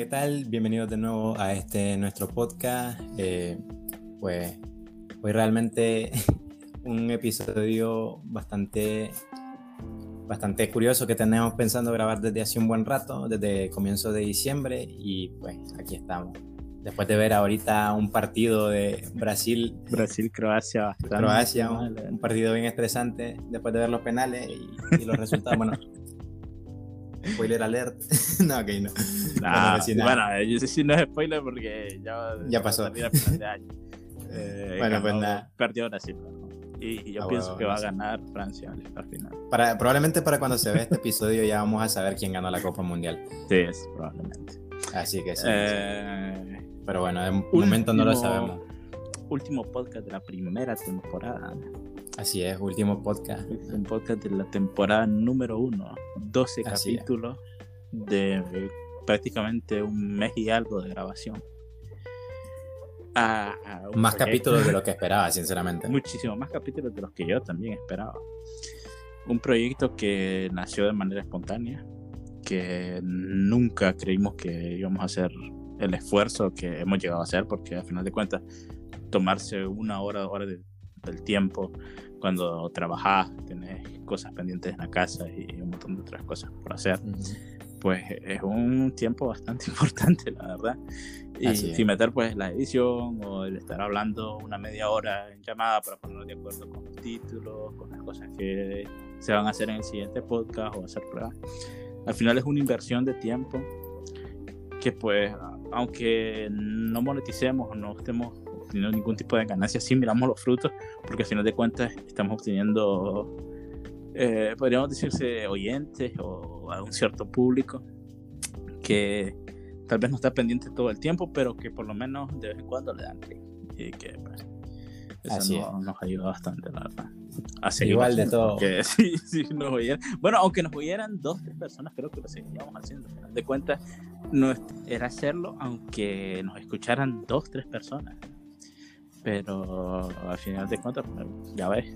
¿qué tal? Bienvenidos de nuevo a este nuestro podcast. Eh, pues hoy realmente un episodio bastante, bastante curioso que tenemos pensando grabar desde hace un buen rato, desde comienzo de diciembre y pues aquí estamos. Después de ver ahorita un partido de Brasil. Brasil-Croacia. Croacia, un, partido bien estresante después de ver los penales y, y los resultados. bueno, Spoiler alert. no, ok, no. bueno, yo sé si no es spoiler porque ya, ya pasó. Eh, bueno, pues nada. Perdió Brasil. Y, yo ah, pienso que va a ganar Francia al final. Para, probablemente para cuando se ve este episodio ya vamos a saber quién ganó la Copa Mundial. Sí, es probablemente. Así que sí. Eh, Pero bueno, de momento no lo sabemos. Último podcast de la primera temporada. Así es, último podcast. Un podcast de la temporada número uno. 12 capítulos de prácticamente un mes y algo de grabación. más capítulos de lo que esperaba, sinceramente. Muchísimo más capítulos de los que yo también esperaba. Un proyecto que nació de manera espontánea, que nunca creímos que íbamos a hacer el esfuerzo que hemos llegado a hacer, porque al final de cuentas, tomarse una hora, hora de del tiempo, cuando trabajas, tenés cosas pendientes en la casa y un montón de otras cosas por hacer, pues es un tiempo bastante importante, la verdad. Y sin meter pues la edición o el estar hablando una media hora en llamada para ponernos de acuerdo con los títulos, con las cosas que se van a hacer en el siguiente podcast o hacer pruebas. Al final es una inversión de tiempo que pues aunque no moneticemos o no estemos obteniendo ningún tipo de ganancia, sí miramos los frutos, porque al final de cuentas estamos obteniendo, eh, podríamos decirse, oyentes o a un cierto público que tal vez no está pendiente todo el tiempo, pero que por lo menos de vez en cuando le dan clic. Y que pues, eso nos ayuda bastante, la verdad. Igual de todo. sí, sí, nos Bueno, aunque nos oyeran dos, tres personas, creo que lo seguíamos haciendo. Al final de cuentas, no era hacerlo aunque nos escucharan dos, tres personas. Pero al final de cuentas, pues, ya ves,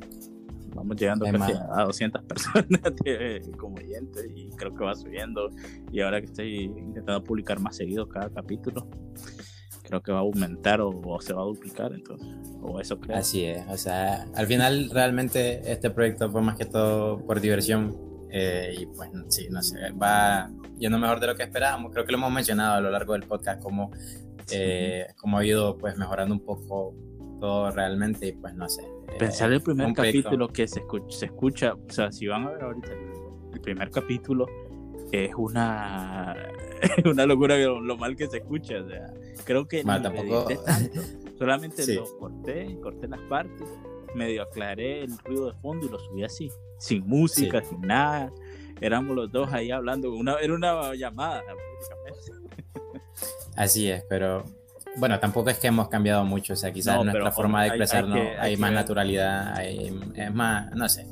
vamos llegando a 200 personas como oyentes y creo que va subiendo. Y ahora que estoy intentando publicar más seguido cada capítulo, creo que va a aumentar o, se va a duplicar, entonces, o eso creo. Así es, o sea, al final realmente este proyecto fue más que todo por diversión eh, y pues sí, no sé, va yendo mejor de lo que esperábamos. Creo que lo hemos mencionado a lo largo del podcast, como, eh, como ha ido pues mejorando un poco todo realmente y pues no sé. Eh, Pensar el primer capítulo que se escucha, se escucha, o sea, si van a ver ahorita el, primer capítulo, es una, una locura lo, mal que se escucha. O sea, creo que no tampoco... tanto. Solamente lo corté, corté las partes, medio aclaré el ruido de fondo y lo subí así, sin música, sin nada. Éramos los dos ahí hablando, una, era una llamada Así es, pero bueno, tampoco es que hemos cambiado mucho, o sea, quizás nuestra forma de expresarnos hay, más naturalidad, es más, no sé.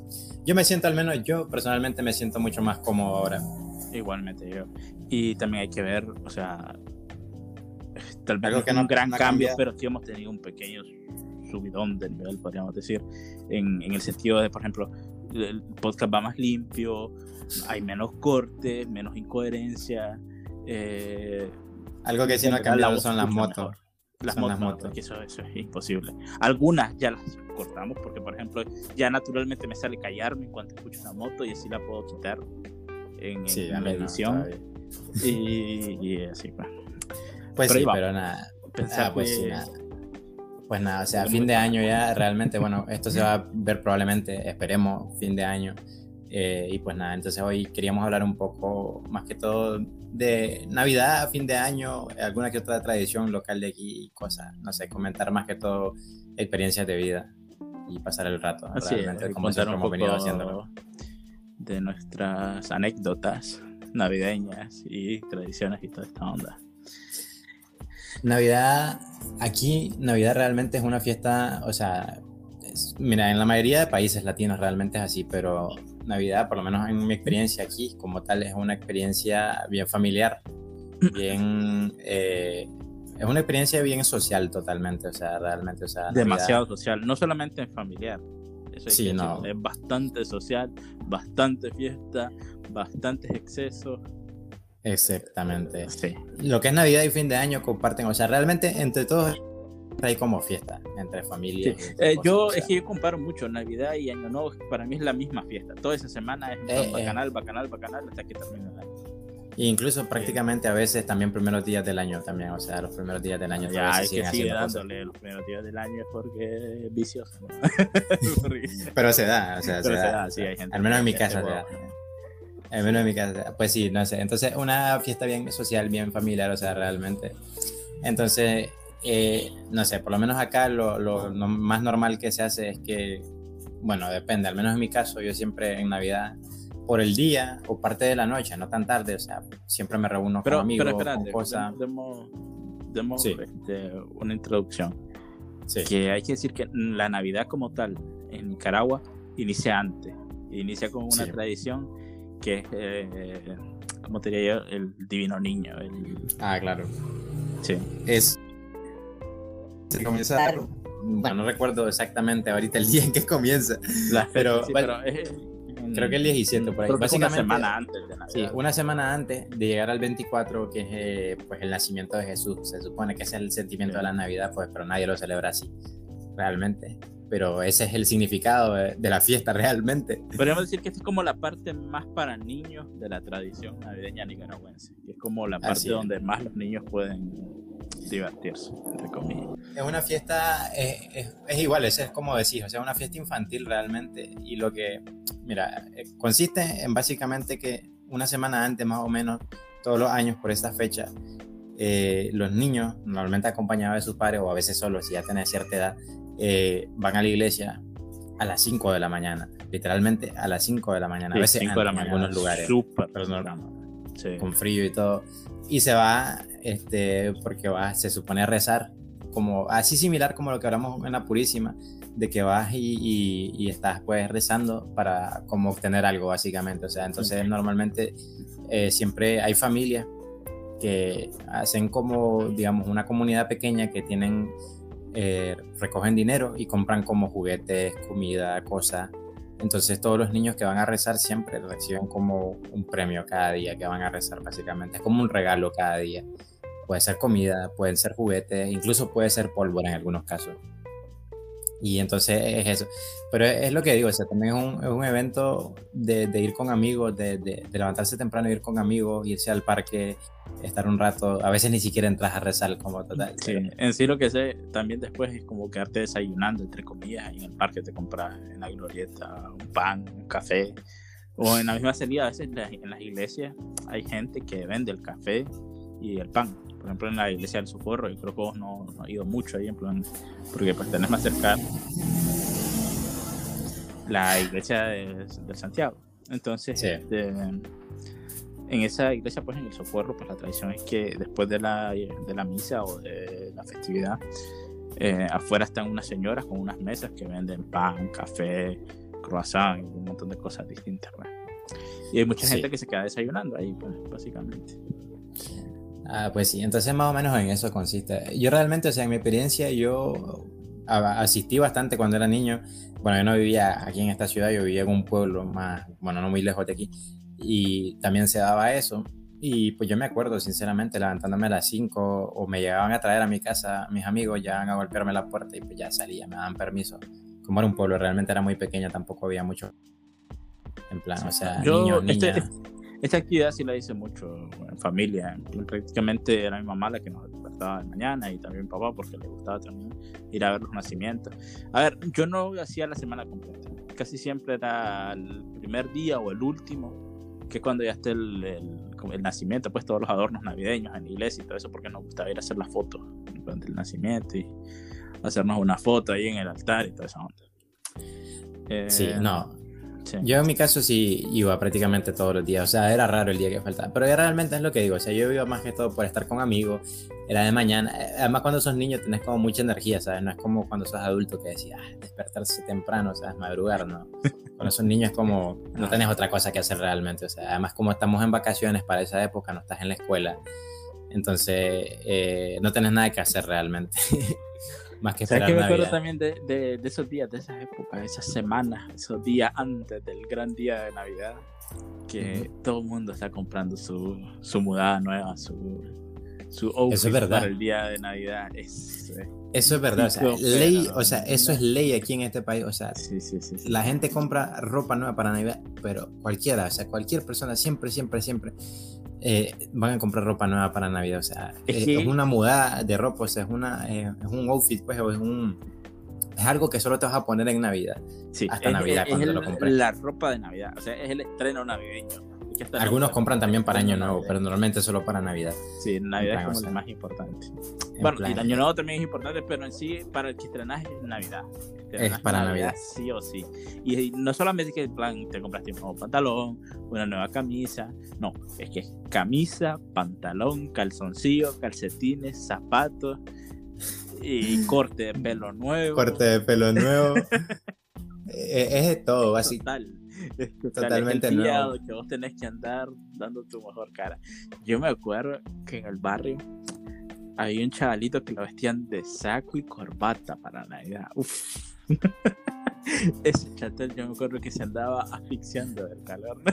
Yo me siento, al menos yo personalmente me siento mucho más cómodo ahora. Igualmente yo. Y también hay que ver, o sea, tal vez no que no un gran cambio, pero sí hemos tenido un pequeño subidón del nivel, podríamos decir, en, en el sentido de, por ejemplo, el podcast va más limpio, hay menos cortes, menos incoherencia. Eh, algo que sí no ha cambiado son las motos. Las, motos, eso, eso, es imposible. Algunas ya las cortamos porque, por ejemplo, ya naturalmente me sale callarme en cuanto escucho una moto y así la puedo quitar en, la edición. y, así, pues. Pues sí, pero nada. Pensar ah, pues, nada. Pues nada, o sea, fin de año ya realmente, bueno, esto se va a ver probablemente, esperemos, fin de año. Eh, y pues nada, entonces hoy queríamos hablar un poco más que todo de Navidad, fin de año, alguna que otra tradición local de aquí y cosas, no sé, comentar más que todo experiencias de vida y pasar el rato. Así realmente, como un poco venido haciendo. De nuestras anécdotas navideñas y tradiciones y toda esta onda. Navidad, aquí Navidad realmente es una fiesta, o sea, mira, en la mayoría de países latinos realmente es así, pero Navidad, por lo menos en mi experiencia aquí, como tal, es una experiencia bien familiar, bien... Eh, es una experiencia bien social totalmente, o sea, realmente, o sea... Demasiado social, no solamente familiar. Eso sí, no. Es bastante social, bastante fiesta, bastantes excesos. Exactamente. Sí. Lo que es Navidad y fin de año comparten, o sea, realmente entre todos hay como fiesta, entre familias. Eh, yo es que yo comparo mucho Navidad y Año Nuevo, para mí es la misma fiesta. Toda esa semana es eh, bacanal, bacanal, bacanal, hasta que termine el año. E incluso prácticamente a veces también primeros días del año también, o sea, los primeros días del año. Ya, hay que sigue dándole los primeros días del año es porque es vicioso. Pero se da, o sea, se, da, sí, hay gente Al menos en mi casa se da. Al menos en mi casa, pues sí, no sé. Entonces, una fiesta bien social, bien familiar, o sea, realmente. Entonces, eh, no sé, por lo menos acá lo, lo, más normal que se hace es que, bueno, depende, al menos en mi caso, yo siempre en Navidad, por el día o parte de la noche, no tan tarde, o sea, siempre me reúno con amigos, pero espérate, con cosas. Demos, demos este, una introducción. Sí. Que hay que decir que la Navidad como tal en Nicaragua inicia antes, inicia con una tradición que es, eh, como te diría yo, el divino niño. El... Ah, claro. Sí. Es. Se comienza. Bueno, no recuerdo exactamente ahorita el día en que comienza. pero, pero es, creo que el 17 por ahí. Básicamente, una semana antes de Navidad. Sí, una semana antes de llegar al 24, que es eh, pues el nacimiento de Jesús. Se supone que es el sentimiento de la Navidad, pues, pero nadie lo celebra así, realmente pero ese es el significado de, la fiesta realmente. Podríamos decir que es como la parte más para niños de la tradición navideña nicaragüense, es como la parte donde más los niños pueden divertirse, entre comillas. Es una fiesta, es, igual, es, es como decís, o sea, una fiesta infantil realmente, y lo que, mira, eh, consiste en básicamente que una semana antes más o menos, todos los años por esta fecha, eh, los niños, normalmente acompañados de sus padres o a veces solos, si ya tienen cierta edad, eh, van a la iglesia a las 5 de la mañana, literalmente a las 5 de la mañana, a veces en, algunos lugares, con frío y todo, y se va, este, porque va, se supone a rezar, como así similar como lo que hablamos en la Purísima, de que vas y, y, estás pues rezando para como obtener algo básicamente, o sea, entonces normalmente eh, siempre hay familias que hacen como, digamos, una comunidad pequeña que tienen eh, recogen dinero y compran como juguetes, comida, cosas. Entonces todos los niños que van a rezar siempre reciben como un premio cada día que van a rezar básicamente. Es como un regalo cada día. Puede ser comida, pueden ser juguetes, incluso puede ser pólvora en algunos casos. Y entonces es eso. Pero es, lo que digo, o sea, también es un, es un evento de, de, ir con amigos, de, de, levantarse temprano, ir con amigos, irse al parque, estar un rato. A veces ni siquiera entras a rezar como total. Sí, en sí lo que sé también después es como quedarte desayunando, entre comillas, en el parque te compras en la glorieta un pan, un café. O en la misma salida, a veces en las iglesias hay gente que vende el café y el pan por ejemplo en la iglesia del Socorro, y creo que vos no, no has ido mucho ahí, en plan, porque pues tenés más cerca la iglesia de, Santiago. Entonces, este, en esa iglesia, pues en el Socorro, pues la tradición es que después de la, de la misa o de la festividad, eh, afuera están unas señoras con unas mesas que venden pan, café, croissant y un montón de cosas distintas. Pues. Y hay mucha gente que se queda desayunando ahí, pues, básicamente. Ah, pues sí, entonces más o menos en eso consiste. Yo realmente, o sea, en mi experiencia, yo asistí bastante cuando era niño. Bueno, yo no vivía aquí en esta ciudad, yo vivía en un pueblo más, bueno, no muy lejos de aquí. Y también se daba eso. Y pues yo me acuerdo, sinceramente, levantándome a las 5 o me llegaban a traer a mi casa mis amigos, ya a golpearme la puerta y pues ya salía, me daban permiso. Como era un pueblo, realmente era muy pequeño, tampoco había mucho. En plan, o sea, niños, este niñas. Esta actividad sí la hice mucho en familia. Prácticamente era mi mamá la que nos despertaba de mañana y también mi papá porque le gustaba también ir a ver los nacimientos. A ver, yo no hacía la semana completa. Casi siempre era el primer día o el último, que cuando ya esté el, el, nacimiento, pues todos los adornos navideños en la iglesia y todo eso, porque nos gustaba ir a hacer las fotos durante el nacimiento y hacernos una foto ahí en el altar y toda esa onda. sí, eh, no, yo en mi caso sí iba prácticamente todos los días, o sea, era raro el día que faltaba, pero realmente es lo que digo, o sea, yo iba más que todo por estar con amigos, era de mañana, además cuando sos niño tenés como mucha energía, ¿sabes? No es como cuando sos adulto que decías, ah, despertarse temprano, ¿sabes? Madrugar, ¿no? Cuando sos niño es como, no tenés otra cosa que hacer realmente, o sea, además como estamos en vacaciones para esa época, no estás en la escuela, entonces eh, no tenés nada que hacer realmente. más que esperar ¿Sabes que me acuerdo también de, de, de, esos días, de esas épocas, de esas semanas, esos días antes del gran día de Navidad? Que todo el mundo está comprando su, su mudada nueva, su, su outfit Eso es verdad. para el día de Navidad. Es, eh, Eso es verdad, o sea, ley, o sea, eso es ley aquí en este país, o sea, sí, sí. sí. la gente compra ropa nueva para Navidad, pero cualquiera, o sea, cualquier persona siempre, siempre, siempre eh, van a comprar ropa nueva para Navidad, o sea, Es que- es una mudada de ropa, o sea, es, una, eh, es un outfit, pues, o es un... Es algo que solo te vas a poner en Navidad. Sí, hasta es- Navidad es cuando el- lo compré. La ropa de Navidad, o sea, es el estreno navideño. Es que hasta Algunos compran también para Año Navidad. Nuevo, pero normalmente solo para Navidad. Sí, Navidad es como o más importante. En Bueno, plan, y el Año Nuevo también es importante, pero en sí, para el que estrenaje es Navidad. Estrenaje para Navidad. Sí o sí. Y, y no solamente que en plan te compraste un nuevo pantalón, una nueva camisa. No, es que es camisa, pantalón, calzoncillo, calcetines, zapatos y corte de pelo nuevo. Corte de pelo nuevo. Eh, es de todo, así. Total. Totalmente nuevo. que vos tenés que andar dando tu mejor cara. Yo me acuerdo que en el barrio había un chavalito que lo vestían de saco y corbata para Navidad. Uf. Ese chatel yo me acuerdo que se andaba asfixiando del calor.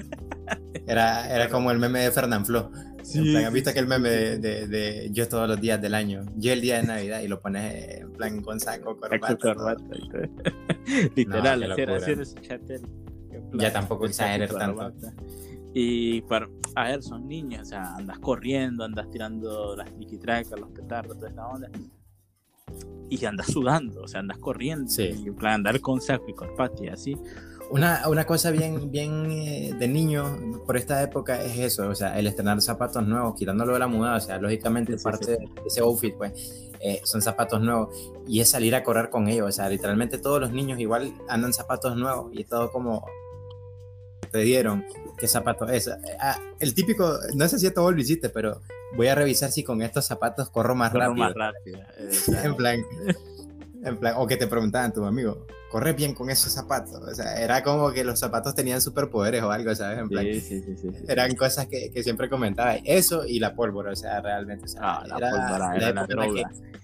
Era, era como el meme de Fernán Flo. Sí, en plan, ¿Has visto aquel meme de, de- de yo todos los días del año? Yo el día de Navidad y lo pones eh, en plan con saco, corbata. Saco, corbata. Literal, locura. así era ese chatel. Ya tampoco exageres tanto. Y para, a ver, son niños, o sea, andas corriendo, andas tirando las triquitracas, los petardos, toda esta onda. Y andas sudando, o sea, andas corriendo. Sí. Y en plan, andar con saco y corbata y así. Una, una cosa bien, bien eh, de niño por esta época es eso, o sea, el estrenar zapatos nuevos, quitándolo de la mudada, o sea, lógicamente Sí, sí, parte sí. de ese outfit, pues, eh, son zapatos nuevos y es salir a correr con ellos, o sea, literalmente todos los niños igual andan zapatos nuevos y todo como te dieron, qué zapato es. Ah, el típico, no sé si todo lo hiciste, pero voy a revisar si con estos zapatos corro más Corro rápido. más rápido. eh, En plan, en plan, o que te preguntaban tu amigo, corre bien con esos zapatos. O sea, era como que los zapatos tenían superpoderes o algo, ¿sabes? En plan, sí, sí, sí, sí, sí. eran cosas que, que siempre comentaba. Eso y la pólvora, o sea, realmente. O sea, Ah, la pólvora era la época en la droga. que-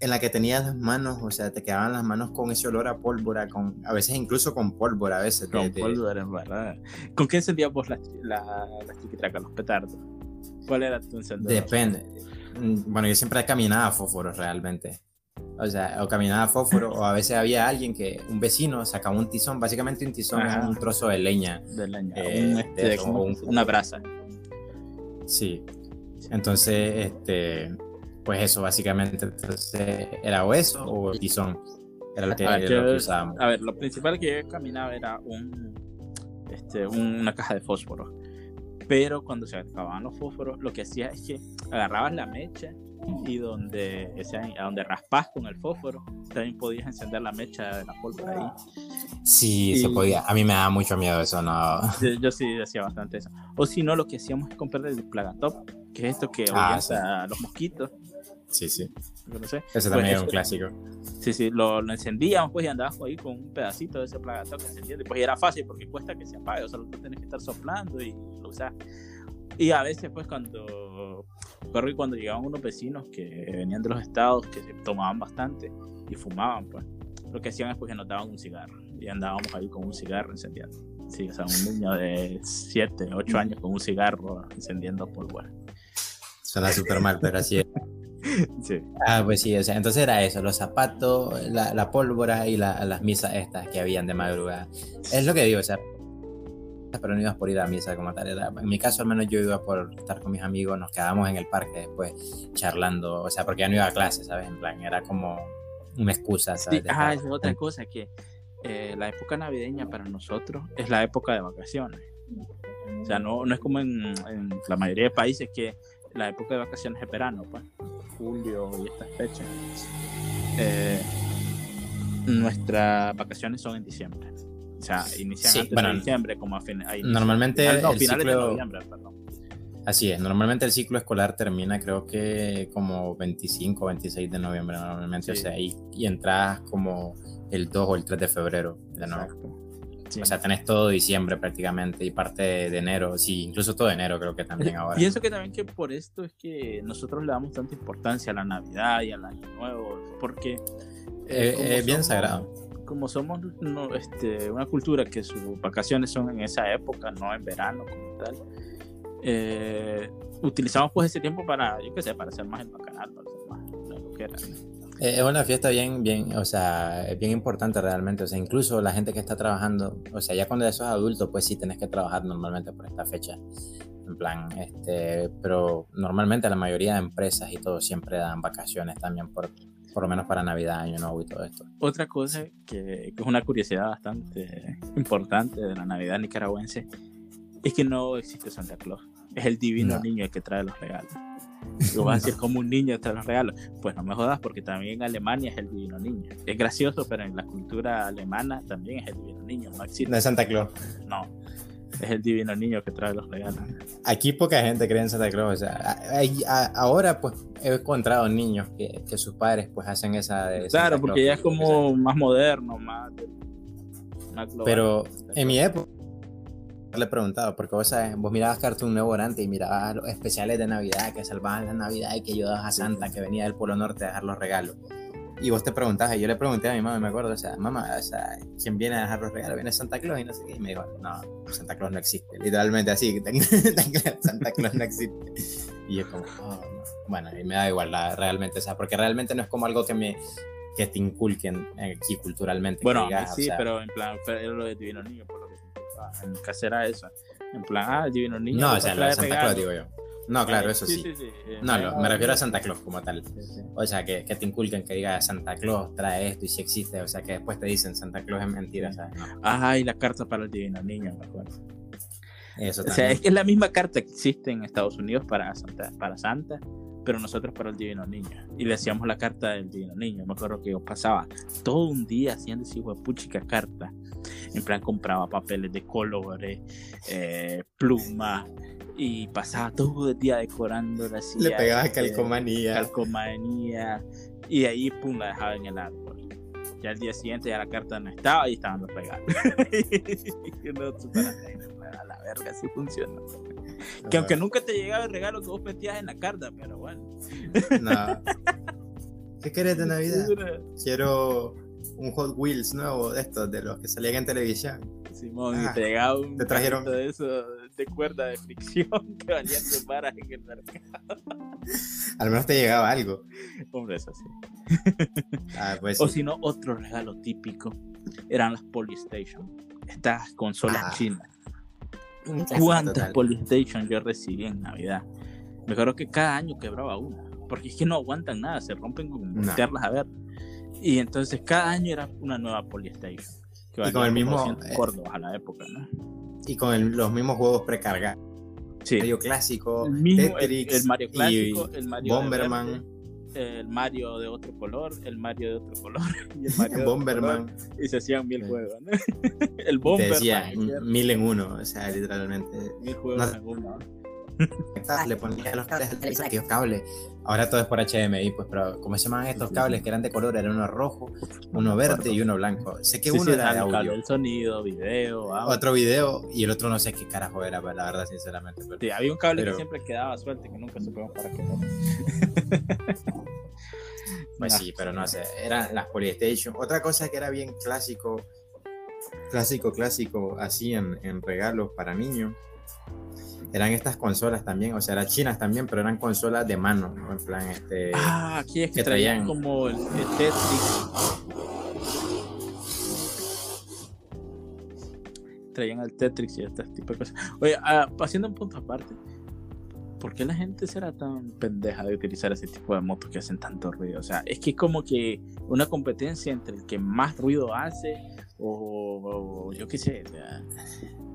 en la que tenías las manos, o sea, te quedaban las manos con ese olor a pólvora, con, a veces incluso con pólvora, a veces. Con pólvora en verdad. ¿Con qué encendías vos las, la, las triquitracas, los petardos? ¿Cuál era tu encendedor? Depende. Mm, Bueno, yo siempre caminaba a fósforos realmente. O sea, o caminaba a fósforo, o a veces había alguien que, un vecino, sacaba un tizón. Básicamente un tizón Ajá. es un trozo de leña. De leña. Eh, un, este, de eso, como un- una brasa. Sí. Entonces, este, pues eso, básicamente. Entonces, era o eso o el tizón. Era lo que, A ver, lo que usábamos. A ver, lo principal que yo caminaba era un, este, un- una caja de fósforo. Pero cuando se acababan los fósforos, lo que hacía es que agarrabas la mecha y donde, o sea, a donde raspas con el fósforo, también podías encender la mecha de la pólvora ahí. Sí, se podía. A mí me da mucho miedo eso, no. Yo, yo sí hacía bastante eso. O si no, lo que hacíamos es comprar el Plagatop, que es esto que Ah, sí. a los mosquitos. Sí, sí. no sé. Ese Pues también es un clásico. Sí, sí, lo, lo encendíamos pues y andabas ahí con un pedacito de ese Plagatop que se enciende. Pues y era fácil porque cuesta que se apague, o sea, tú tienes que estar soplando y lo usas. Y a veces pues cuando, que cuando llegaban unos vecinos que venían de los estados, que se tomaban bastante y fumaban, pues lo que hacían es pues que nos daban un cigarro y andábamos ahí con un cigarro encendiendo. Sí, o sea, un niño de 7, 8 años con un cigarro encendiendo pólvora. Suena súper mal, pero así es. Sí. Ah, pues sí, o sea, entonces era eso, los zapatos, la, la pólvora y la- las misas estas que habían de madrugada. Es lo que digo, o sea, pero no ibas por ir a misa como tal. Era, en mi caso, al menos yo iba por estar con mis amigos, nos quedábamos en el parque después charlando, o sea, porque ya no iba a clase, ¿sabes? En plan, era como una excusa, ¿sabes? Sí, ah, es otra cosa que eh, la época navideña para nosotros es la época de vacaciones. O sea, no, no es como en, en la mayoría de países que la época de vacaciones es verano, pues, julio y estas fechas. Eh, nuestras vacaciones son en diciembre. O sea, inician Sí, antes bueno, de diciembre, como a fin, ahí Normalmente final- no, el finales de ciclo- noviembre, perdón. Así es, normalmente el ciclo escolar termina creo que como 25 o 26 de noviembre normalmente, o Sí. sea, y, y entras como el 2 o el 3 de febrero de nuevo. Exacto. O sea, tenés todo diciembre prácticamente y parte de enero, sí, incluso todo enero creo que también ahora. Pienso que también que por esto es que nosotros le damos tanta importancia a la Navidad y al Año Nuevo, porque... Eh, eh, es bien sagrado. Como somos este, una cultura que sus vacaciones son en esa época, no en verano como tal, eh, utilizamos pues ese tiempo para, yo qué sé, para hacer más el bacanal, para hacer más lo que era. Eh, es una fiesta bien, bien, o sea, es bien importante realmente. O sea, incluso la gente que está trabajando, o sea, ya cuando sos adulto, pues sí tenés que trabajar normalmente por esta fecha. En plan, este, pero normalmente la mayoría de empresas y todo siempre dan vacaciones también por, por lo menos para Navidad, Año Nuevo y todo esto. Otra cosa que, que es una curiosidad bastante importante de la Navidad nicaragüense es que no existe Santa Claus. Es el divino niño el que trae los regalos. Lo vas a decir como un niño trae los regalos. Pues no me jodas, porque también en Alemania es el divino niño. Es gracioso, pero en la cultura alemana también es el divino niño. No existe. No es Santa Claus. No. Es el divino niño que trae los regalos. Aquí poca gente cree en Santa Claus. O sea, ahora pues he encontrado niños que, que sus padres pues hacen esa... claro, porque ya es como más moderno, más... más Pero en mi época le he preguntado, porque vos, sabes, vos mirabas Cartoon Network antes y mirabas los especiales de Navidad que salvaban la Navidad y que ayudabas a Santa que venía del Polo Norte a dejar los regalos. Y vos te preguntabas, y yo le pregunté a mi mamá, me acuerdo, o sea, mamá, o sea, ¿quién viene a dejar los regalos? Viene Santa Claus y no sé qué. Y me dijo, no, Santa Claus no existe. Literalmente así, Santa Claus no existe. Y yo como, oh, bueno, y me da igual realmente, o sea, porque realmente no es como algo que me que te inculquen aquí culturalmente. Bueno, sí, pero en plan, era lo de Divino Niño, por lo casera eso. En plan, ah, el divino niño. No, o sea, lo de Santa Claus digo yo. No, claro, eso sí. Eh, no, me refiero a Santa Claus como tal. O sea, que, que, te inculquen que diga Santa Claus trae esto y si existe. O sea, que después te dicen Santa Claus es mentira. ¿sabes? Ajá, y la carta para el divino niño, me acuerdo. Eso también. O sea, es que es la misma carta que existe en Estados Unidos para Santa, para Santa pero nosotros para el Divino Niño. Y le hacíamos la carta del Divino Niño. Me acuerdo que yo pasaba todo un día haciendo esa puchica carta. En plan, compraba papeles de colores, eh, plumas, y pasaba todo el día decorando la silla. Le pegaba calcomanía. Calcomanía. Y ahí, pum, la dejaba en el árbol. Ya el día siguiente ya la carta no estaba y estaban los regalos. no, la verga, así funciona. Que aunque nunca te llegaba el regalo que vos metías en la carta, pero bueno. No. ¿Qué querés de Navidad? Quiero un Hot Wheels nuevo de estos, de los que salían en televisión. Simón, y ah, te llegaba un te trajeron de eso de cuerda de fricción que valían de varas en el mercado. Al menos te llegaba algo. Hombre, es así. Ah, pues o si no, otro regalo típico eran las Polystation, estas consolas ah. chinas cuántas Polystation yo recibí en Navidad. Me acuerdo que cada año quebraba una, porque es que no aguantan nada, se rompen con meterlas a ver. Y entonces cada año era una nueva Polystation. y con el mismo. Córdoba a la época, ¿no? Y con los mismos juegos precargados. Sí. Mario clásico, el, el, Mario clásico, el Mario Bomberman el Mario de otro color, el Mario de otro color y el Mario Bomberman. y se hacían mil juegos, ¿no? el Bomberman. decía mil en uno, o sea, literalmente. Mil juegos en uno. Le ponía los cables, aquellos cables. Ahora todo es por HDMI, pues, pero ¿cómo se llaman estos cables que eran de color? Era uno rojo, uno verde y uno blanco. Sé que uno era de audio. El sonido, video, Otro video y el otro no sé qué carajo era, pues, la verdad, sinceramente. Sí, había un cable que siempre quedaba suerte, que nunca supimos para qué. pues sí, pero no sé, eran las Polystation. Otra cosa que era bien clásico, clásico, clásico, así en, en regalos para niños eran estas consolas también, o sea, eran chinas también, pero eran consolas de mano, en plan, este... Ah, aquí es que, traían, como el, Tetris. Traían el Tetris y este tipo de cosas. Oye, ah, haciendo un punto aparte, ¿por qué la gente será tan pendeja de utilizar ese tipo de motos que hacen tanto ruido? O sea, es que es como que una competencia entre el que más ruido hace o, yo qué sé.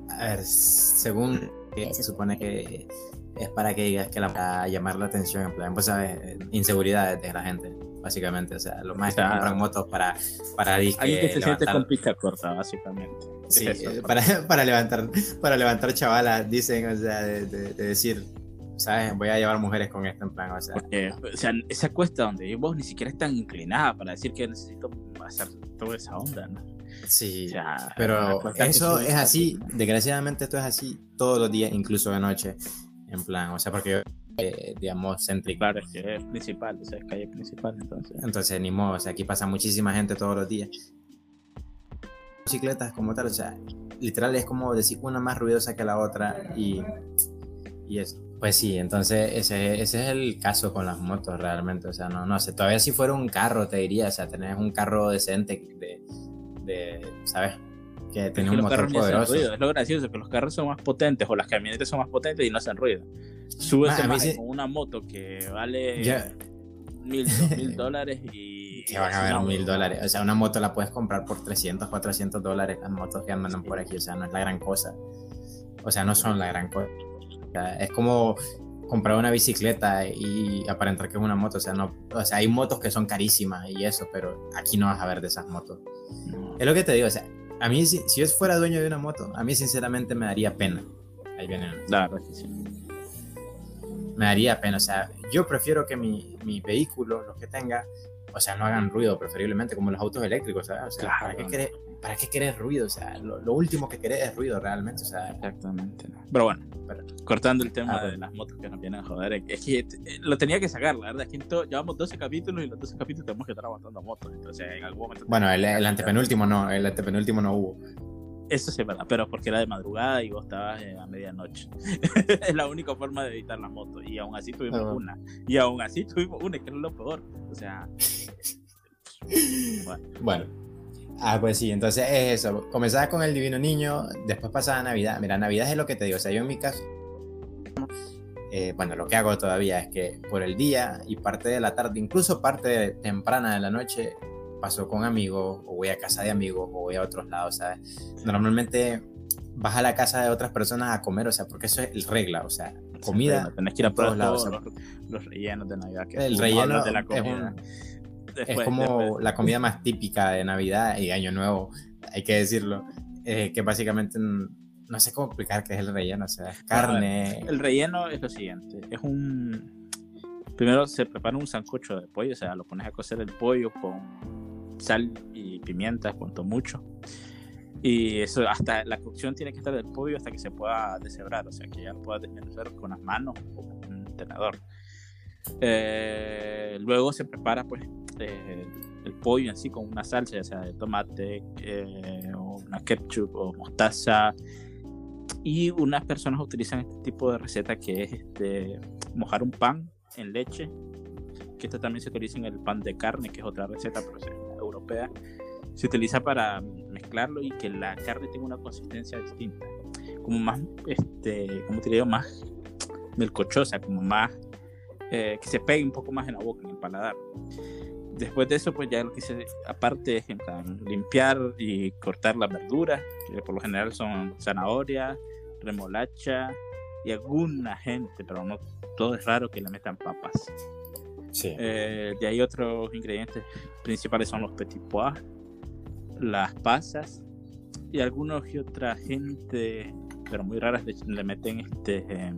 A ver, según se supone que es para que digas que la para llamar la atención, en plan, pues sabes, inseguridades de la gente, básicamente. O sea, los más que compran motos para, para Alguien que se siente con pista corta, básicamente. Sí, para, para, levantar, para levantar chavalas, dicen, o sea, de, decir, ¿sabes? Voy a llevar mujeres con esto en plan, o sea. o sea, esa cuesta donde vos ni siquiera están inclinada para decir que necesito hacer toda esa onda, ¿no? Sí, pero eso es así, desgraciadamente esto es así todos los días, incluso de noche, en plan, o sea, porque eh, digamos, céntrico. Claro, es que es principal, o sea, es calle principal, entonces. Entonces, ni modo, o sea, aquí pasa muchísima gente todos los días. Bicicletas como tal, o sea, literal es como decir una más ruidosa que la otra y, y eso. Pues sí, entonces ese, ese es el caso con las motos realmente, o sea, no, no sé, todavía si fuera un carro te diría, o sea, tenés un carro decente de, de ¿sabes? Que tiene un motor poderoso. Es lo gracioso, que los carros son más potentes o las camionetas son más potentes y no hacen ruido. Subes con una moto que vale mil, mil dólares y... Que van a ver mil dólares. O sea, una moto la puedes comprar por 300, 400 dólares. Las motos que andan por aquí, o sea, no es la gran cosa. O sea, no son la gran cosa. es como comprar una bicicleta y aparentar que es una moto. O sea, no, o sea, hay motos que son carísimas y eso, pero aquí no vas a ver de esas motos. Es lo que te digo, o sea, a mí si, si, yo fuera dueño de una moto, a mí sinceramente me daría pena. Ahí viene. Claro, sí me daría pena. O sea, yo prefiero que mi, mi vehículo, los que tenga, o sea, no hagan ruido, preferiblemente como los autos eléctricos, ¿sabes? O sea, ¿para, qué ¿para qué querés ruido? O sea, lo, último que querés es ruido realmente, o sea. Exactamente. Pero bueno, cortando el tema ah, de las motos que nos vienen a joder, es que eh, lo tenía que sacar, la verdad, es que llevamos 12 capítulos y los 12 capítulos tenemos que estar aguantando motos, entonces en algún momento... Bueno, el, el antepenúltimo no, el antepenúltimo no hubo. Eso sí es verdad, pero porque era de madrugada y vos estabas eh, a medianoche. es la única forma de evitar la moto. Y aún así tuvimos una. Y aún así tuvimos una, que es lo peor. O sea. bueno. Ah, pues sí, entonces es eso. Comenzaba con el Divino Niño, después pasaba Navidad. Mira, Navidad es lo que te digo. O sea, yo en mi caso. Eh, bueno, lo que hago todavía es que por el día y parte de la tarde, incluso parte temprana de la noche, paso con amigos, o voy a casa de amigos, o voy a otros lados, ¿sabes? Normalmente vas a la casa de otras personas a comer, o sea, porque eso es el regla, o sea, comida. tenés que ir a todos lados. los, rellenos de Navidad. Que el relleno de la comida. Es, como la comida más típica de Navidad y Año Nuevo, hay que decirlo, eh, que básicamente no sé cómo explicar qué es el relleno, o sea, es carne. el relleno es lo siguiente, es un... Primero se prepara un sancocho de pollo, o sea, lo pones a cocer el pollo con sal y pimienta, cuanto mucho. Y eso, hasta la cocción tiene que estar del pollo hasta que se pueda deshebrar, o sea, que ya lo puedas desmenuzar con las manos o con un tenedor. Eh, luego se prepara, pues, eh, el pollo en sí con una salsa, ya sea de tomate, eh, o una ketchup o mostaza. Y unas personas utilizan este tipo de receta que es este, mojar un pan en leche, que esto también se utiliza en el pan de carne, que es otra receta, pero europea, se utiliza para mezclarlo y que la carne tenga una consistencia distinta, como más, este, como te digo, más melcochosa, como más, eh, que se pegue un poco más en la boca, en el paladar. Después de eso, pues ya lo que se, aparte es limpiar y cortar las verduras, que por lo general son zanahoria, remolacha y alguna gente, pero no todo es raro que le metan papas. Eh, de ahí otros ingredientes principales son los petit pois, las pasas y algunos y otra gente, pero muy raras, le meten este eh,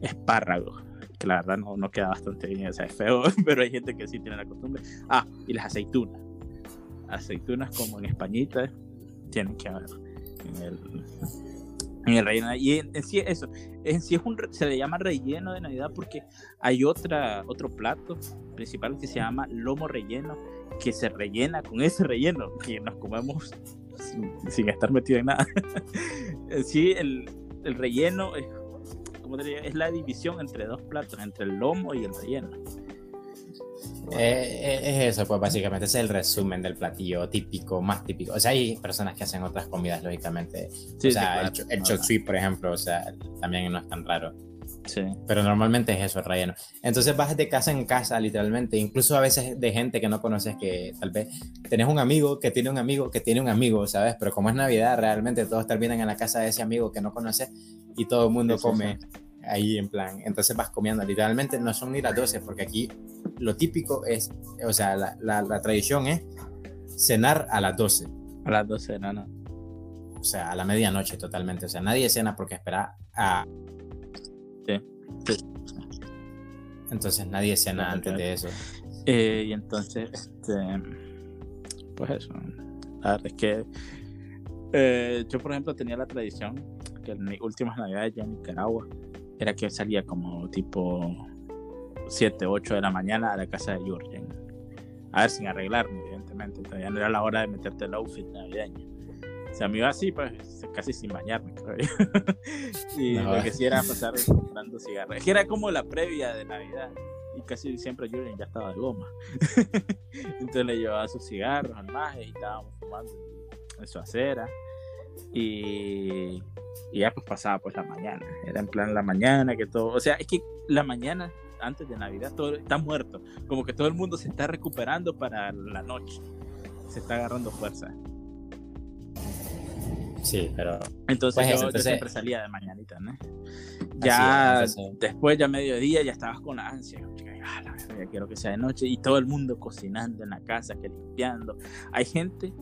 espárragos, que la verdad no, no, queda bastante bien, o sea, es feo, pero hay gente que sí tiene la costumbre. Ah, y las aceitunas. Aceitunas como en españita tienen que haber en el, en el relleno. Y en, sí eso, en sí es un, se le llama relleno de Navidad porque hay otra, otro plato principal que se llama lomo relleno, que se rellena con ese relleno, que nos comemos sin, estar metido en nada. sí, el, el relleno es, como te diría, es la división entre dos platos, entre el lomo y el relleno. Eh, eh, es eso, pues básicamente es el resumen del platillo típico, más típico. O sea, hay personas que hacen otras comidas, lógicamente. o sea, el, chok por ejemplo, o sea, también no es tan raro. Sí. Pero normalmente es eso, el relleno. Entonces vas de casa en casa, literalmente. Incluso a veces de gente que no conoces, que tal vez tenés un amigo que tiene un amigo que tiene un amigo, ¿sabes? Pero como es Navidad, realmente todos terminan en la casa de ese amigo que no conoces y todo el mundo come ahí en plan. Entonces vas comiendo. Literalmente no son ni las 12, porque aquí lo típico es, o sea, la, la, tradición es cenar a las 12. A las 12, no, no. O sea, a la medianoche totalmente. O sea, nadie cena porque espera a... Sí. Entonces nadie cena antes de eso. Eh, y entonces, este, pues eso. La verdad es que eh, yo, por ejemplo, tenía la tradición que en mis últimas navidades ya en Nicaragua era que salía como tipo 7, 8 de la mañana a la casa de Jürgen. A ver, sin arreglarme, evidentemente. Todavía no era la hora de meterte el outfit navideño. O sea, me iba así, pues casi sin bañarme, creo y lo que sí era pasar comprando cigarros. Es que era como la previa de Navidad. Y casi siempre Jürgen ya estaba de goma. Entonces le llevaba sus cigarros al maje y estábamos fumando en su acera. Y, y ya pues pasaba pues la mañana. Era en plan la mañana que todo. O sea, es que la mañana antes de Navidad todo está muerto. Como que todo el mundo se está recuperando para la noche. Se está agarrando fuerza. Sí, pero. Entonces, pues yo, siempre salía de mañanita, ¿no? Ya después, ya mediodía, ya estabas con la ansia. ya quiero que sea de noche. Y todo el mundo cocinando en la casa, que limpiando. Hay gente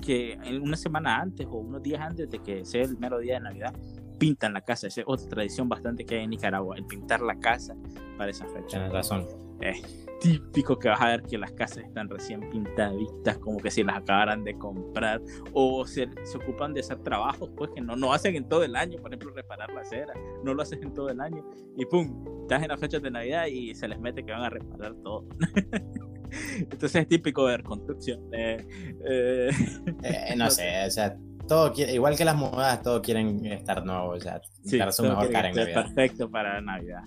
que una semana antes o unos días antes de que sea el primer día de Navidad, pintan la casa. Esa es otra tradición bastante que hay en Nicaragua, el pintar la casa para esa fecha. Tienes razón. Es típico que vas a ver que las casas están recién pintaditas, como que si las acabaran de comprar, o se, se ocupan de hacer trabajos, pues que no, no hacen en todo el año, por ejemplo, reparar la acera, no lo hacen en todo el año, y pum, estás en las fechas de Navidad y se les mete que van a reparar todo. Entonces es típico ver construcción. Eh, eh, no sé, o sea, todo igual que las modas, todos quieren estar nuevos, o sea, sí, su mejor cara en Navidad. Perfecto para Navidad.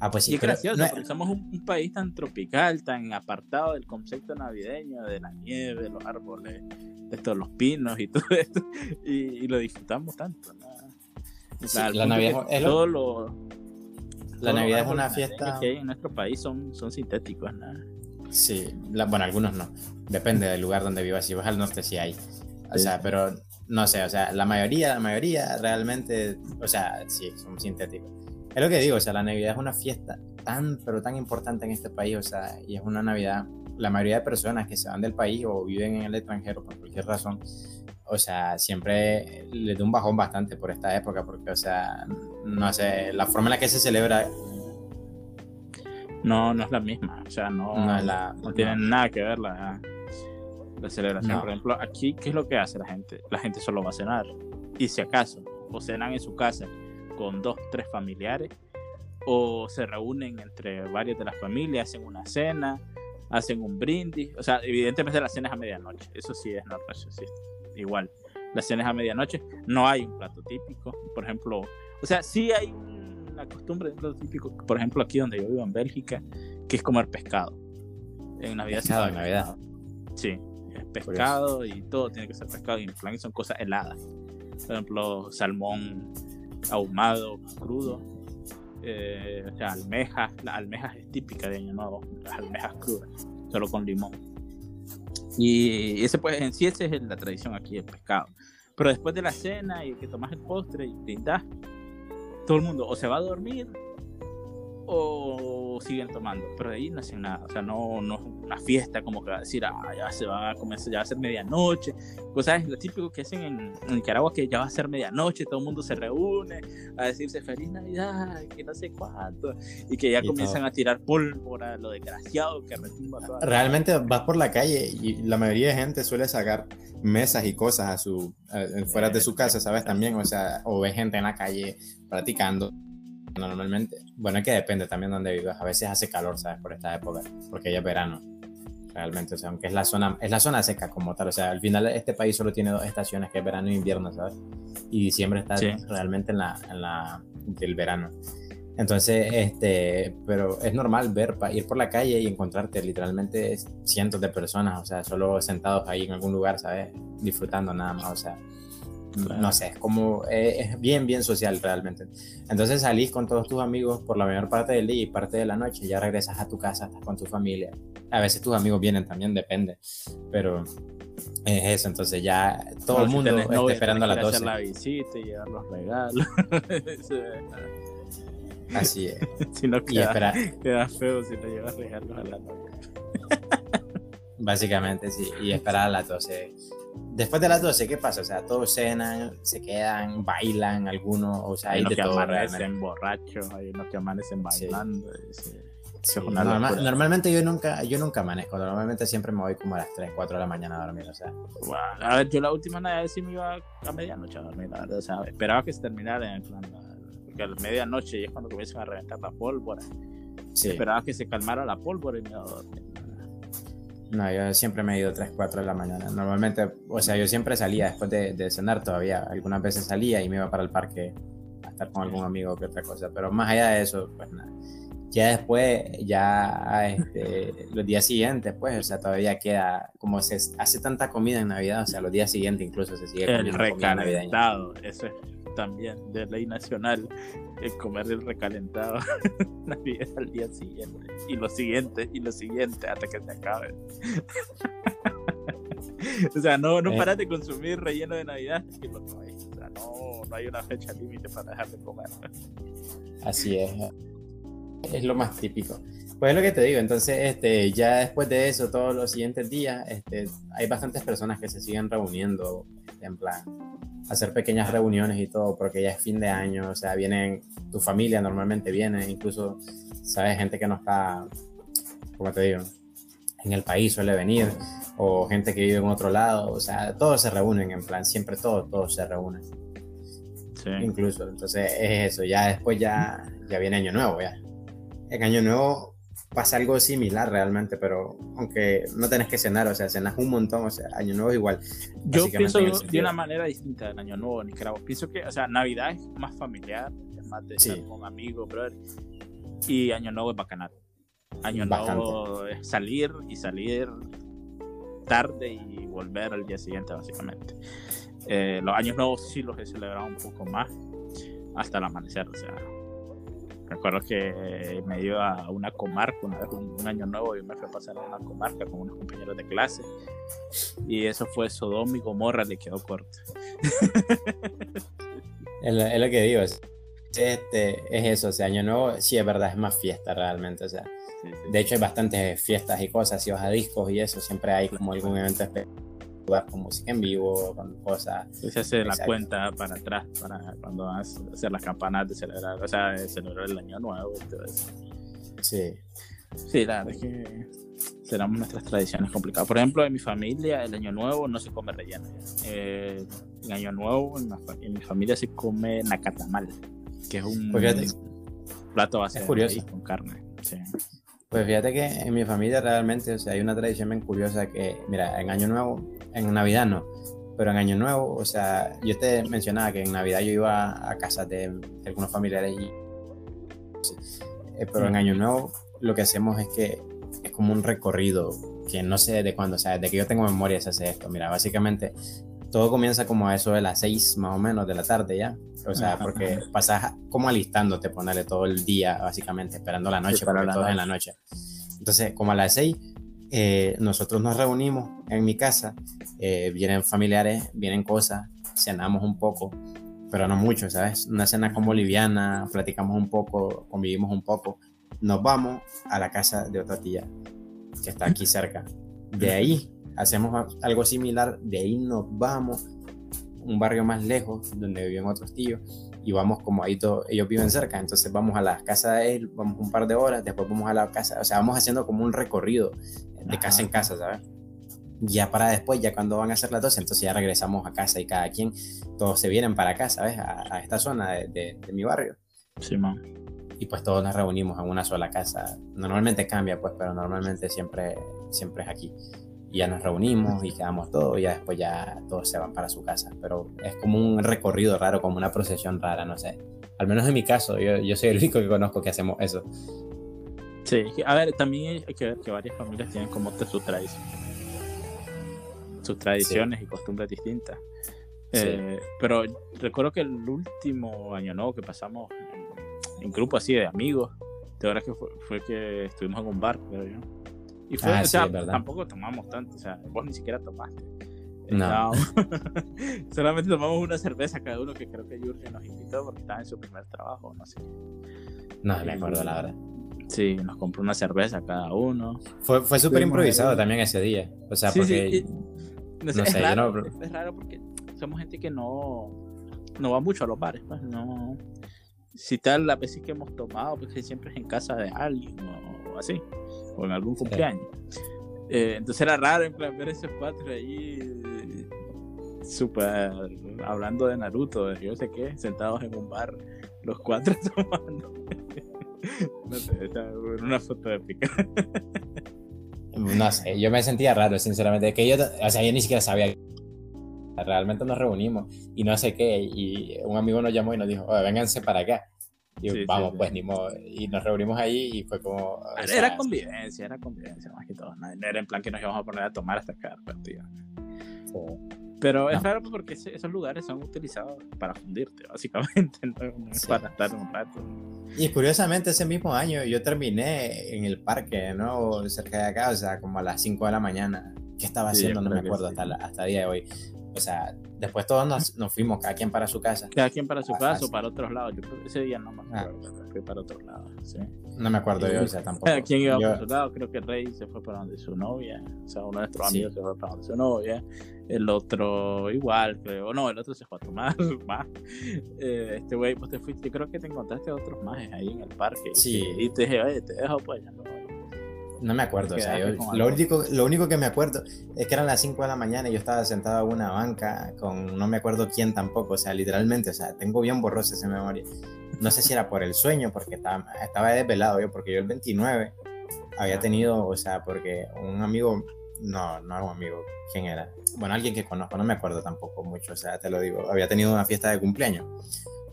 Ah, pues sí, y es gracioso, porque somos un, país tan tropical, tan apartado del concepto navideño, de la nieve, de los árboles, de todos los pinos y todo esto, y, lo disfrutamos tanto. la Navidad es lo, la Navidad es una fiesta que en nuestro país son, son sintéticos. ¿no? Sí, bueno, algunos no, depende del lugar donde vivas, si vas al norte sí hay, o sea, pero no sé, o sea, la mayoría, la mayoría realmente, o sea, sí, son sintéticos. Es lo que digo, o sea, la Navidad es una fiesta tan, pero tan importante en este país, o sea, y es una Navidad, la mayoría de personas que se van del país o viven en el extranjero por cualquier razón, o sea, siempre les da un bajón bastante por esta época, porque, o sea, no sé, la forma en la que se celebra no, no es la misma, o sea, no, no, la, no tiene nada que ver la, la celebración. Por ejemplo, aquí, ¿qué es lo que hace la gente? La gente solo va a cenar. Y si acaso, o cenan en su casa con dos, tres familiares, o se reúnen entre varias de las familias, hacen una cena, hacen un brindis. O sea, evidentemente la cena es a medianoche. Eso sí es normal, sí, igual. La cena es a medianoche. No hay un plato típico. Por ejemplo, o sea, sí hay una costumbre de un plato típico. Por ejemplo, aquí donde yo vivo en Bélgica, que es comer pescado. En Navidad. Pescado en Navidad. Sí pescado y todo tiene que ser pescado y en plan son cosas heladas. Por ejemplo, salmón ahumado, crudo, eh, o sea, almejas, las almejas es típica de Año Nuevo, las almejas crudas, solo con limón. Y ese pues en sí esa es la tradición aquí, el pescado. Pero después de la cena y que tomas el postre y brindas, todo el mundo o se va a dormir o siguen tomando, pero de ahí no hacen nada, o sea, no, no es una fiesta como que va a decir, ah, ya se va a comenzar, ya va a ser medianoche, cosas lo típico que hacen en, Nicaragua, que ya va a ser medianoche, todo el mundo se reúne a decirse feliz Navidad, que no sé cuánto, y que ya comienzan a tirar pólvora, lo desgraciado que retumba toda Realmente vas por la calle y la mayoría de gente suele sacar mesas y cosas a su, fuera de su casa, ¿sabes? También, o sea, o ve gente en la calle practicando normalmente, bueno, es que depende también de donde vivas. A veces hace calor, ¿sabes? Por esta época, porque ya es verano. Realmente, o sea, aunque es la zona, es la zona seca como tal. O sea, al final este país solo tiene dos estaciones, que es verano e invierno, ¿sabes? Y diciembre está realmente en la, en la del verano. Entonces, este, pero es normal ver, ir por la calle y encontrarte literalmente cientos de personas, o sea, solo sentados ahí en algún lugar, ¿sabes? Disfrutando nada más, o sea, no sé, es como, eh, es bien, bien social realmente. Entonces salís con todos tus amigos por la mayor parte del día y parte de la noche, ya regresas a tu casa, estás con tu familia. A veces tus amigos vienen también, depende, pero es eso, entonces ya todo el mundo está esperando a la 12. la visita y llevar los regalos. Así es. si no queda, queda feo si no llevas regalos a la noche. Básicamente, sí, y esperar a las 12 después de las 12, ¿qué pasa? O sea, todos cenan, se quedan, bailan algunos, o sea, hay, de que todo, amanecen borrachos, hay unos que amanecen bailando. normalmente yo nunca, yo nunca amanezco, normalmente siempre me voy como a las 3, 4 de la mañana a dormir, o sea. a ver, yo la última vez sí me iba a medianoche a dormir, la verdad, o sea, esperaba que se terminara en plan, porque a la medianoche es cuando comienzan a reventar la pólvora. Esperaba que se calmara la pólvora y me iba a dormir. No, yo siempre me he ido 3, 4 de la mañana. Normalmente, o sea, yo siempre salía después de, de cenar todavía. Algunas veces salía y me iba para el parque a estar con algún amigo que otra cosa. Pero más allá de eso, pues nada ya después, ya este, los días siguientes, pues, o sea, todavía queda, como se hace tanta comida en Navidad, o sea, los días siguientes incluso se sigue comiendo. El recalentado, eso es también de ley nacional, el comer el recalentado al día siguiente, y lo siguiente, y lo siguiente, hasta que se acabe. o sea, no, no eh. paras de consumir relleno de Navidad, que no hay. O sea, no, no hay una fecha límite para dejar de comer. Así es es lo más típico. Pues es lo que te digo, entonces este, ya después de eso, todos los siguientes días, este, hay bastantes personas que se siguen reuniendo, en plan, hacer pequeñas reuniones y todo, porque ya es fin de año, o sea, vienen, tu familia normalmente viene, incluso, sabes, gente que no está, como te digo, en el país suele venir, o gente que vive en otro lado, o sea, todos se reúnen, en plan, siempre todos, todos se reúnen. Sí. Incluso, entonces es eso, ya después ya, ya viene año nuevo, ya en Año Nuevo pasa algo similar realmente, pero aunque no tenés que cenar, o sea, cenas un montón, o sea, Año Nuevo igual. Yo pienso de una manera distinta del Año Nuevo en Nicaragua. Pienso que, o sea, Navidad es más familiar, es más de estar con amigos, brother, y Año Nuevo es bacanal. Año Nuevo es salir y salir tarde y volver al día siguiente, básicamente. Eh, los años nuevos sí los he celebrado un poco más hasta el amanecer, o sea, Recuerdo que me iba a una comarca una vez, un, año nuevo, y me fui a pasar a una comarca con unos compañeros de clase. Y eso fue Sodoma y Gomorra, le quedó corto. es, lo, que digo, es, este, es eso, o sea, año nuevo, sí es verdad, es más fiesta realmente, o sea. De hecho hay bastantes fiestas y cosas, si vas a discos y eso, siempre hay como algún evento especial con música en vivo, con cosas. se hace la cuenta para atrás, para cuando vas a hacer las campanas de celebrar, o sea, de celebrar el año nuevo y todo eso. Sí. Sí, la verdad es que serán nuestras tradiciones complicadas. Por ejemplo, en mi familia, el año nuevo no se come relleno. Eh, el año nuevo, en, mi familia se come nacatamal, que es un pues plato base con carne. Sí. Pues fíjate que en mi familia realmente, o sea, hay una tradición bien curiosa que, mira, en Año Nuevo, en Navidad no, pero en Año Nuevo, o sea, yo te mencionaba que en Navidad yo iba a casa de, algunos familiares y, eh, pero en Año Nuevo lo que hacemos es que es como un recorrido que no sé de cuándo, o sea, desde que yo tengo memoria se hace esto. Mira, básicamente todo comienza como a eso de las seis más o menos de la tarde ya. O sea, porque pasas como alistándote, ponerle todo el día, básicamente, esperando la noche, para todo en la noche. Entonces, como a las seis, eh, nosotros nos reunimos en mi casa, eh, vienen familiares, vienen cosas, cenamos un poco, pero no mucho, ¿sabes? Una cena como liviana, platicamos un poco, convivimos un poco, nos vamos a la casa de otra tía que está aquí cerca. De ahí hacemos algo similar, de ahí nos vamos un barrio más lejos donde viven otros tíos y vamos como ahí todos, ellos viven cerca, entonces vamos a la casa de él, vamos un par de horas, después vamos a la casa, o sea, vamos haciendo como un recorrido de casa en casa, ¿sabes? Ya para después, ya cuando van a ser las 12, entonces ya regresamos a casa y cada quien, todos se vienen para acá, ¿sabes? A, esta zona de, de, mi barrio. Sí, man. Y pues todos nos reunimos en una sola casa. Normalmente cambia, pues, pero normalmente siempre, siempre es aquí y ya nos reunimos y quedamos todos y ya después ya todos se van para su casa. Pero es como un recorrido raro, como una procesión rara, no sé. Al menos en mi caso, yo, yo soy el único que conozco que hacemos eso. Sí, a ver, también hay que ver que varias familias tienen como sus tradiciones. Sus tradiciones y costumbres distintas. Eh, pero recuerdo que el último año nuevo que pasamos en, grupo así de amigos, de verdad que fue, fue que estuvimos en un bar, creo yo y fue, ah, o sea, tampoco tomamos tanto, o sea, vos ni siquiera tomaste. No. Solamente tomamos una cerveza cada uno, que creo que Jurgen nos invitó porque estaba en su primer trabajo, no sé. No, me acuerdo la verdad. Sí, nos compró una cerveza cada uno. Fue, fue súper improvisado también ese día. O sea, porque. No sé, es, raro, es raro porque somos gente que no, no va mucho a los bares. Pues, no. Si tal, las veces que hemos tomado, pues siempre es en casa de alguien o o así, o en algún cumpleaños. Eh, entonces era raro en plan ver esos cuatro ahí súper hablando de Naruto, de yo sé qué, sentados en un bar, los cuatro tomando. No sé, una foto épica. no sé, yo me sentía raro, sinceramente, que yo, o sea, yo ni siquiera sabía realmente nos reunimos y no sé qué, y un amigo nos llamó y nos dijo, Oye, vénganse para acá. Y vamos, pues ni modo. Y nos reunimos ahí y fue como. era convivencia, era convivencia más que todo. No, era en plan que nos íbamos a poner a tomar hasta acá, tío. Pero es raro porque esos lugares son utilizados para fundirte, básicamente, no, es para estar un rato. Y curiosamente, ese mismo año yo terminé en el parque, ¿no? Cerca de acá, o sea, como a las 5 de la mañana. ¿Qué estaba haciendo? no me acuerdo hasta, hasta el día de hoy. O sea, después todos nos, nos, fuimos, cada quien para su casa. Cada quien para su casa o para otros lados. Yo creo que ese día no me ah. Para otros lados. ¿sí? No me acuerdo yo, o sea, tampoco. ¿Quién iba para su lado? Creo que Rey se fue para donde su novia. O sea, uno de nuestros amigos se fue para donde su novia. El otro igual, creo. No, el otro se fue a tomar más. Eh, este güey, pues te fuiste. Yo creo que te encontraste a otros más ahí en el parque. Sí. Y te dije, oye, te dejo pues ya no no me acuerdo, o sea, lo, único, lo único que me acuerdo es que eran las 5 de la mañana y yo estaba sentado en una banca con no me acuerdo quién tampoco, o sea, literalmente, o sea, tengo bien borrosa esa memoria. No sé si era por el sueño, porque estaba, estaba desvelado yo, porque yo el 29 había tenido, o sea, porque un amigo, no, no era un amigo, ¿quién era? Bueno, alguien que conozco, no me acuerdo tampoco mucho, o sea, te lo digo, había tenido una fiesta de cumpleaños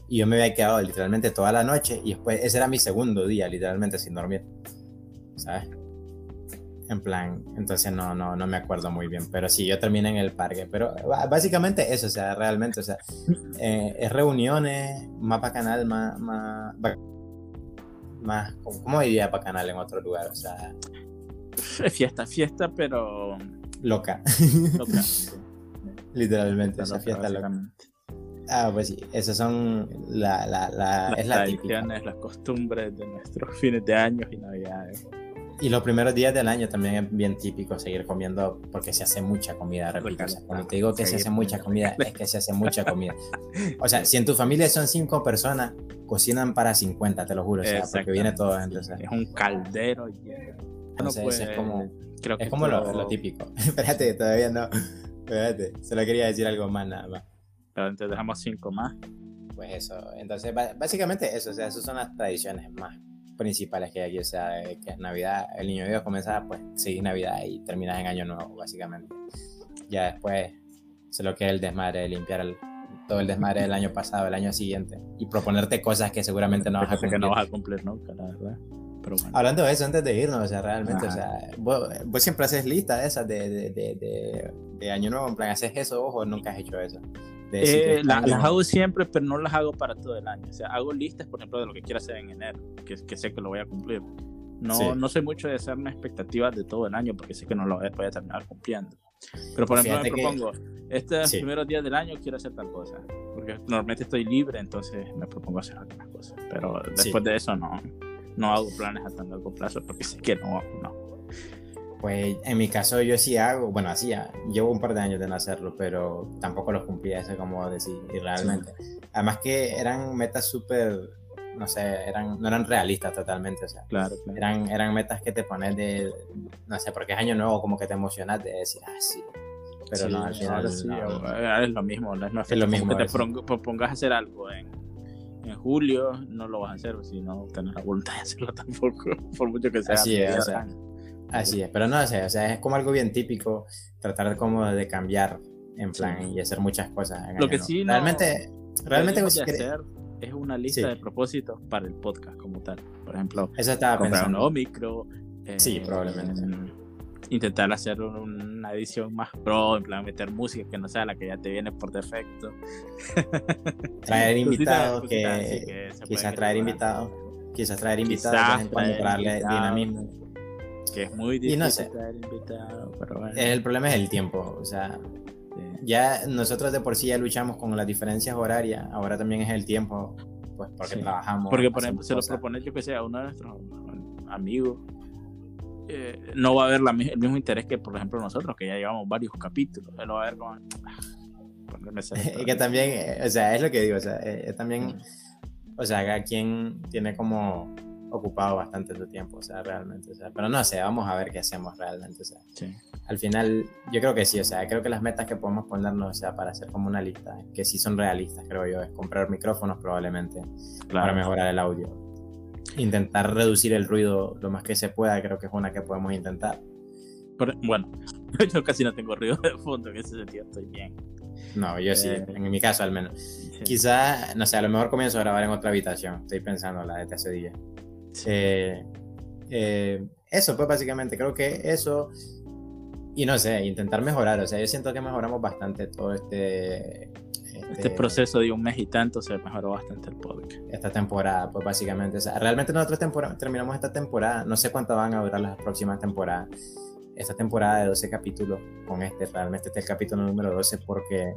y yo me había quedado literalmente toda la noche y después ese era mi segundo día, literalmente sin dormir, ¿sabes? En plan, entonces no, no, no me acuerdo muy bien, pero sí, yo terminé en el parque, pero básicamente eso, o sea, realmente, o sea, eh, es reuniones, más canal más, más, más, ¿cómo diría canal en otro lugar? O sea... Fiesta, fiesta, pero... Loca. Loca. Literalmente, esa fiesta loca. Ah, pues sí, esas son la, la, la, las tradiciones, las costumbres de nuestros fines de años y navidades. Y los primeros días del año también es bien típico seguir comiendo porque se hace mucha comida, repito. cuando te digo que se hace mucha comida, es que se hace mucha comida. O sea, si en tu familia son cinco personas, cocinan para 50, te lo juro. O sea, porque viene todo. Entonces, es un caldero. Entonces, pues, es como, creo que es como lo, típico. Espérate, todavía no. Espérate, solo quería decir algo más, nada más. Pero entonces dejamos cinco más. Pues eso. Entonces, básicamente eso. O sea, esas son las tradiciones más principales que hay aquí, o sea, que es Navidad, el niño Dios comienza, pues, seguir Navidad y terminas en Año Nuevo, básicamente. Ya después, solo que el desmadre de limpiar todo el desmadre del año pasado, el año siguiente, y proponerte cosas que seguramente no vas a cumplir. Que no vas a cumplir nunca, la verdad. Pero Hablando de eso, antes de irnos, o sea, realmente, o sea, vos, siempre haces listas de esas de, de, de, de, Año Nuevo, en plan, ¿haces eso o nunca has hecho eso? Eh, las hago siempre, pero no las hago para todo el año. O sea, hago listas, por ejemplo, de lo que quiero hacer en enero, que, que sé que lo voy a cumplir. No, no soy mucho de hacerme expectativas de todo el año porque sé que no lo voy a terminar cumpliendo. Pero por ejemplo, me propongo, estos primeros días del año quiero hacer tal cosa. Porque normalmente estoy libre, entonces me propongo hacer algunas cosas. Pero después de eso no, no hago planes a tan largo plazo porque sé que no, no. Pues en mi caso yo sí hago, bueno, hacía, llevo un par de años de no hacerlo, pero tampoco lo cumplía, eso como decir, y realmente. Además que eran metas súper, no sé, eran, no eran realistas totalmente, o sea, claro, Eran, eran metas que te pones de, no sé, porque es año nuevo, como que te emocionas de decir, ah, sí. Pero no, al final sí, es lo mismo, no es, lo mismo que te propongas hacer algo en, en julio, no lo vas a hacer, si no tienes la voluntad de hacerlo tampoco, por mucho que sea. Así es, o sea, Así es, pero no sé, o sea, es como algo bien típico tratar como de cambiar en plan y hacer muchas cosas. Lo que sí, realmente, realmente hacer es una lista de propósitos para el podcast como tal. Por ejemplo, eso estaba comprar un micro. sí, probablemente. Em, intentar hacer una edición más pro, en plan meter música que no sea la que ya te viene por defecto. Traer invitados, que, quizás traer invitados, quizás traer invitados para darle dinamismo que es muy difícil invitado, El problema es el tiempo, o sea, ya nosotros de por sí ya luchamos con las diferencias horarias, ahora también es el tiempo, pues porque trabajamos. Porque, por ejemplo, se lo propone yo que sea uno de nuestros amigos, eh, no va a haber la, el mismo interés que, por ejemplo, nosotros, que ya llevamos varios capítulos, él va a ver con... y que también, eh, o sea, es lo que digo, o sea, eh, también, o sea, cada quien tiene como ocupado bastante su tiempo, o sea, realmente, o sea, pero no sé, vamos a ver qué hacemos realmente, o sea, al final yo creo que sí, o sea, creo que las metas que podemos ponernos, o sea, para hacer como una lista, que sí son realistas, creo yo, es comprar micrófonos probablemente para mejorar el audio, intentar reducir el ruido lo más que se pueda, creo que es una que podemos intentar. bueno, yo casi no tengo ruido de fondo, en ese sentido estoy bien. No, yo sí, eh, en mi caso al menos. Quizá, no sé, a lo mejor comienzo a grabar en otra habitación. Estoy pensando la de hace día. Eh, eh, eso, pues básicamente, creo que eso. Y no sé, intentar mejorar. O sea, yo siento que mejoramos bastante todo este. Este, este proceso de un mes y tanto se mejoró bastante el podcast. Esta temporada, pues básicamente. O sea, realmente nosotros terminamos esta temporada. No sé cuánto van a durar las próximas temporadas esta temporada de 12 capítulos con este, realmente este es el capítulo número 12 porque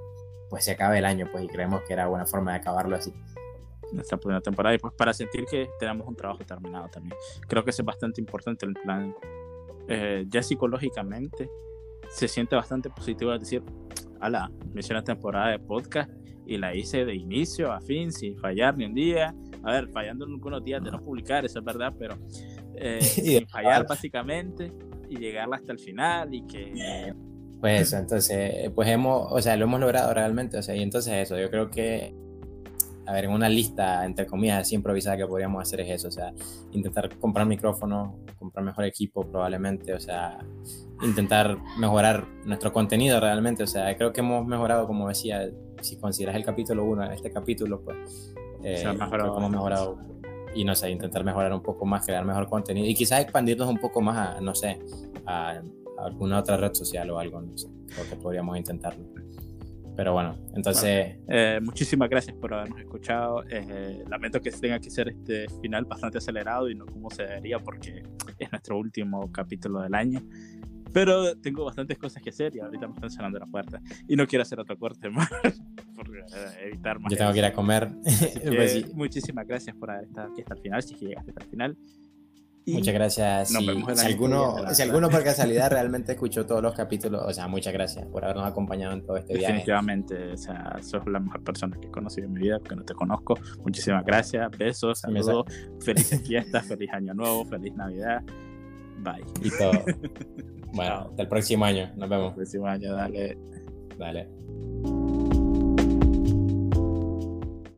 pues se acaba el año pues y creemos que era buena forma de acabarlo así. Nuestra primera temporada y pues para sentir que tenemos un trabajo terminado también. Creo que es bastante importante el plan. Eh, ya psicológicamente se siente bastante positivo es decir, ala, me hice una temporada de podcast y la hice de inicio a fin sin fallar ni un día. A ver, fallando en algunos días de no publicar, eso es verdad, pero eh, sin fallar básicamente y llegarla hasta el final y que... Pues eso, entonces, pues hemos, o sea, lo hemos logrado realmente, o sea, y entonces eso, yo creo que, a ver, en una lista, entre comillas, así improvisada que podríamos hacer es eso, o sea, intentar comprar micrófono, comprar mejor equipo probablemente, o sea, intentar mejorar nuestro contenido realmente, o sea, creo que hemos mejorado, como decía, si consideras el capítulo 1, este capítulo, pues, eh, mejorado, hemos mejorado y no sé, intentar mejorar un poco más, crear mejor contenido y quizás expandirnos un poco más a, no sé, a, alguna otra red social o algo, no sé, porque podríamos intentarlo. Pero bueno, entonces... Eh, muchísimas gracias por habernos escuchado. Eh, lamento que tenga que ser este final bastante acelerado y no como se debería porque es nuestro último capítulo del año. Pero tengo bastantes cosas que hacer y ahorita me están sonando la puerta. Y no quiero hacer otro corte más por eh, evitar más. Yo tengo que ir a comer. Pues muchísimas gracias por haber estado aquí hasta el final, si llegaste hasta el final. Muchas gracias. Si, si alguno, si alguno por casualidad realmente escuchó todos los capítulos, o sea, muchas gracias por habernos acompañado en todo este viaje. Definitivamente, o sea, sos la mejor persona que he conocido en mi vida, porque no te conozco. Muchísimas gracias, besos, saludos, felices fiestas, feliz año nuevo, feliz Navidad. Bye. Y todo. Bueno, hasta el próximo año. Nos vemos. El próximo año, dale. Dale.